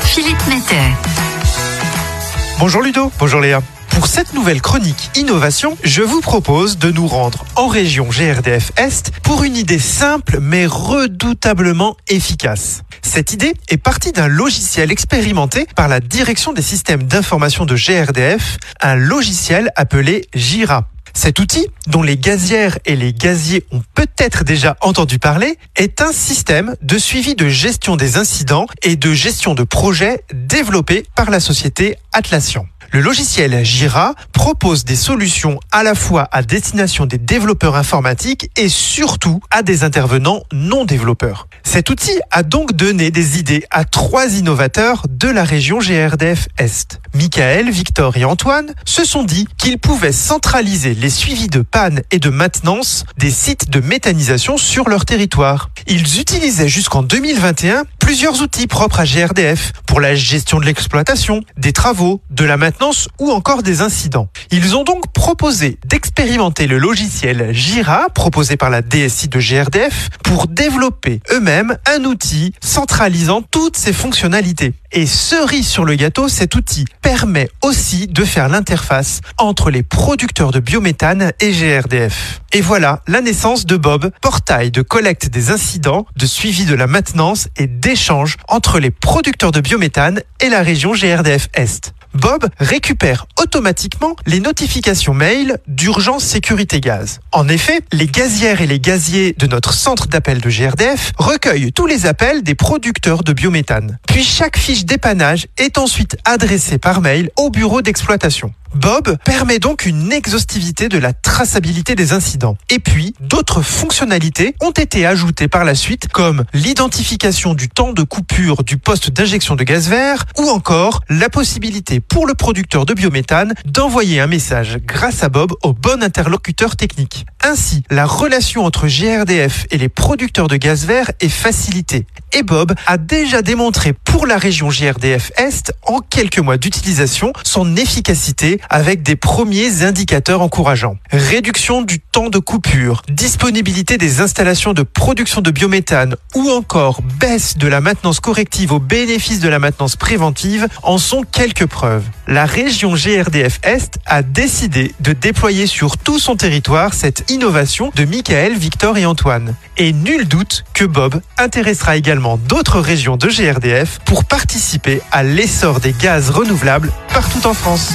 Philippe Metter. Bonjour Ludo, bonjour Léa. Pour cette nouvelle chronique Innovation, je vous propose de nous rendre en région GRDF Est pour une idée simple mais redoutablement efficace. Cette idée est partie d'un logiciel expérimenté par la direction des systèmes d'information de GRDF, un logiciel appelé Jira. Cet outil, dont les gazières et les gaziers ont peut-être déjà entendu parler, est un système de suivi de gestion des incidents et de gestion de projets développé par la société Atlassian. Le logiciel Jira propose des solutions à la fois à destination des développeurs informatiques et surtout à des intervenants non développeurs. Cet outil a donc donné des idées à trois innovateurs de la région GRDF Est. Michael, Victor et Antoine se sont dit qu'ils pouvaient centraliser les suivis de panne et de maintenance des sites de méthanisation sur leur territoire. Ils utilisaient jusqu'en 2021 plusieurs outils propres à GRDF pour la gestion de l'exploitation, des travaux, de la maintenance ou encore des incidents. Ils ont donc proposé d'expérimenter le logiciel Jira proposé par la DSI de GRDF pour développer eux-mêmes un outil centralisant toutes ces fonctionnalités. Et cerise sur le gâteau, cet outil permet aussi de faire l'interface entre les producteurs de biométhane et GRDF. Et voilà la naissance de Bob, portail de collecte des incidents, de suivi de la maintenance et d'échange entre les producteurs de biométhane et la région GRDF Est. Bob récupère automatiquement les notifications mail d'urgence sécurité gaz. En effet, les gazières et les gaziers de notre centre d'appel de GRDF recueillent tous les appels des producteurs de biométhane. Puis chaque fiche dépannage est ensuite adressée par mail au bureau d'exploitation. Bob permet donc une exhaustivité de la traçabilité des incidents. Et puis, d'autres fonctionnalités ont été ajoutées par la suite, comme l'identification du temps de coupure du poste d'injection de gaz vert, ou encore la possibilité pour le producteur de biométhane d'envoyer un message grâce à Bob au bon interlocuteur technique. Ainsi, la relation entre GRDF et les producteurs de gaz vert est facilitée. Et Bob a déjà démontré pour la région GRDF Est, en quelques mois d'utilisation, son efficacité avec des premiers indicateurs encourageants. Réduction du temps de coupure, disponibilité des installations de production de biométhane ou encore baisse de la maintenance corrective au bénéfice de la maintenance préventive en sont quelques preuves. La région GRDF Est a décidé de déployer sur tout son territoire cette innovation de Michael, Victor et Antoine. Et nul doute que Bob intéressera d'autres régions de GRDF pour participer à l'essor des gaz renouvelables partout en France.